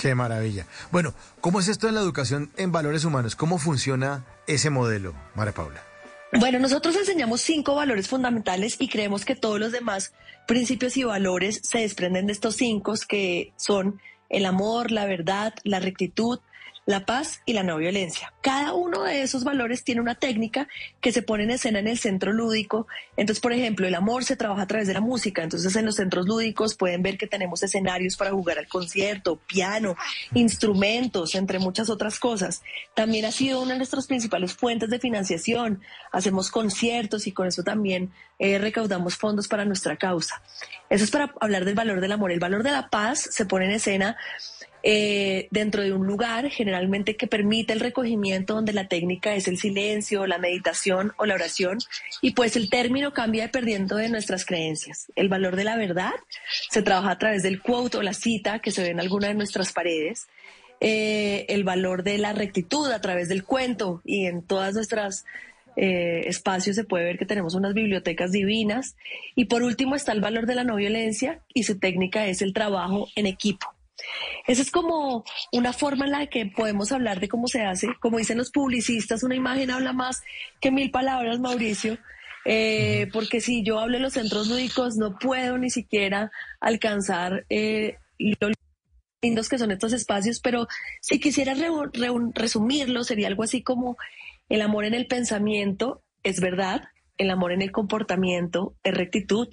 Qué maravilla. Bueno, ¿cómo es esto en la educación en valores humanos? ¿Cómo funciona ese modelo, María Paula? Bueno, nosotros enseñamos cinco valores fundamentales y creemos que todos los demás principios y valores se desprenden de estos cinco que son el amor, la verdad, la rectitud, la paz y la no violencia. Cada uno de esos valores tiene una técnica que se pone en escena en el centro lúdico. Entonces, por ejemplo, el amor se trabaja a través de la música. Entonces, en los centros lúdicos pueden ver que tenemos escenarios para jugar al concierto, piano, instrumentos, entre muchas otras cosas. También ha sido una de nuestras principales fuentes de financiación. Hacemos conciertos y con eso también eh, recaudamos fondos para nuestra causa. Eso es para hablar del valor del amor. El valor de la paz se pone en escena eh, dentro de un lugar generalmente que permite el recogimiento donde la técnica es el silencio, la meditación o la oración y pues el término cambia dependiendo de nuestras creencias. El valor de la verdad se trabaja a través del quote o la cita que se ve en alguna de nuestras paredes. Eh, el valor de la rectitud a través del cuento y en todas nuestras eh, espacios se puede ver que tenemos unas bibliotecas divinas. Y por último está el valor de la no violencia y su técnica es el trabajo en equipo. Esa es como una forma en la que podemos hablar de cómo se hace. Como dicen los publicistas, una imagen habla más que mil palabras, Mauricio. Eh, porque si yo hablo de los centros lúdicos, no puedo ni siquiera alcanzar eh, lo lindos que son estos espacios, pero si quisiera resumirlo, sería algo así como el amor en el pensamiento es verdad, el amor en el comportamiento es rectitud,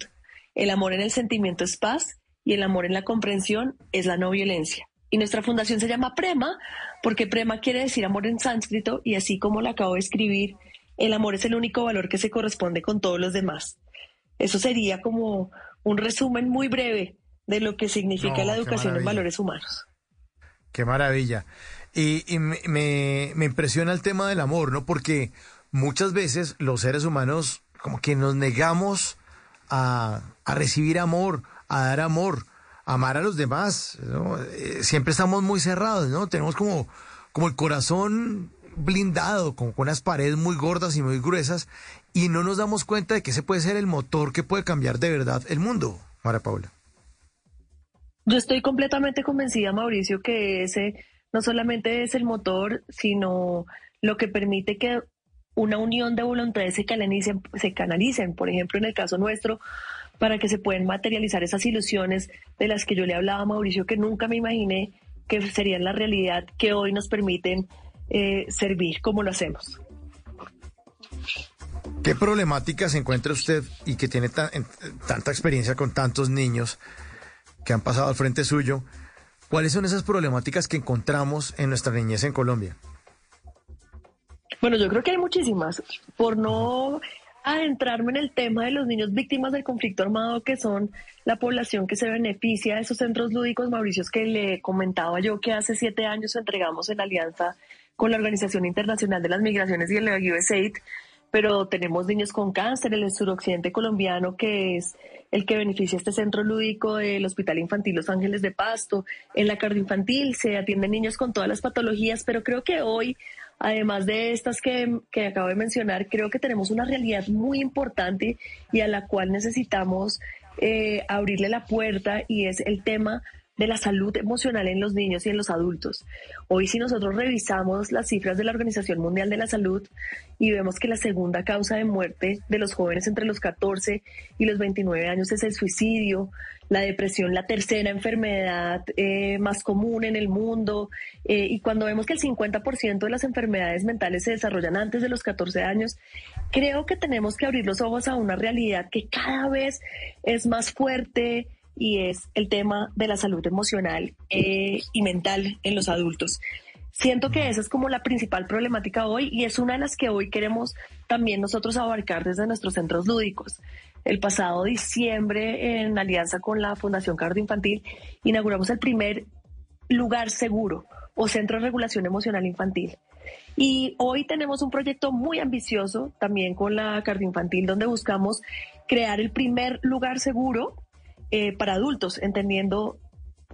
el amor en el sentimiento es paz y el amor en la comprensión es la no violencia. Y nuestra fundación se llama Prema porque Prema quiere decir amor en sánscrito y así como lo acabo de escribir, el amor es el único valor que se corresponde con todos los demás. Eso sería como un resumen muy breve de lo que significa la educación en valores humanos. Qué maravilla. Y, me, me, impresiona el tema del amor, ¿no? Porque muchas veces los seres humanos como que nos negamos a, a recibir amor, a dar amor, amar a los demás. Eh, siempre estamos muy cerrados, ¿no? Tenemos como, como el corazón blindado, con, con unas paredes muy gordas y muy gruesas, y no nos damos cuenta de que ese puede ser el motor que puede cambiar de verdad el mundo, Mara Paula. Yo estoy completamente convencida, Mauricio, que ese no solamente es el motor, sino lo que permite que una unión de voluntades se canalicen, se canalicen. Por ejemplo, en el caso nuestro, para que se puedan materializar esas ilusiones de las que yo le hablaba a Mauricio, que nunca me imaginé que serían la realidad que hoy nos permiten eh, servir como lo hacemos. ¿Qué problemáticas encuentra usted y que tiene tanta experiencia con tantos niños que han pasado al frente suyo? ¿Cuáles son esas problemáticas que encontramos en nuestra niñez en Colombia? Bueno, yo creo que hay muchísimas. Por no adentrarme en el tema de los niños víctimas del conflicto armado, que son la población que se beneficia de esos centros lúdicos, Mauricio, que le comentaba yo que hace siete años entregamos en alianza con la Organización Internacional de las Migraciones y el USAID, pero tenemos niños con cáncer, en el suroccidente colombiano, que es el que beneficia este centro lúdico del Hospital Infantil Los Ángeles de Pasto. En la infantil se atienden niños con todas las patologías, pero creo que hoy Además de estas que, acabo de mencionar, creo que tenemos una realidad muy importante y a la cual necesitamos eh, abrirle la puerta y es el tema de la salud emocional en los niños y en los adultos. Hoy si nosotros revisamos las cifras de la Organización Mundial de la Salud y vemos que la segunda causa de muerte de los jóvenes entre los 14 y los 29 años es el suicidio, la depresión la tercera enfermedad eh, más común en el mundo eh, y cuando vemos que el 50% de las enfermedades mentales se desarrollan antes de los 14 años, creo que tenemos que abrir los ojos a una realidad que cada vez es más fuerte, y es el tema de la salud emocional eh, y mental en los adultos. Siento que esa es como la principal problemática hoy y es una de las que hoy queremos también nosotros abarcar desde nuestros centros lúdicos. El pasado diciembre, en alianza con la Fundación Cardio Infantil, inauguramos el primer lugar seguro o centro de regulación emocional infantil. Y hoy tenemos un proyecto muy ambicioso también con la cardioinfantil donde buscamos crear el primer lugar seguro eh, para adultos, entendiendo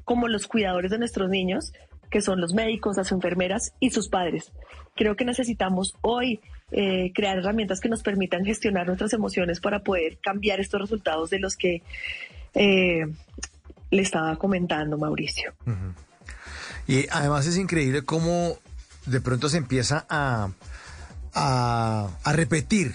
como los cuidadores de nuestros niños, que son los médicos, las enfermeras y sus padres. Creo que necesitamos hoy eh, crear herramientas que nos permitan gestionar nuestras emociones para poder cambiar estos resultados de los que eh, le estaba comentando Mauricio. Y además es increíble cómo de pronto se empieza a, a, a repetir.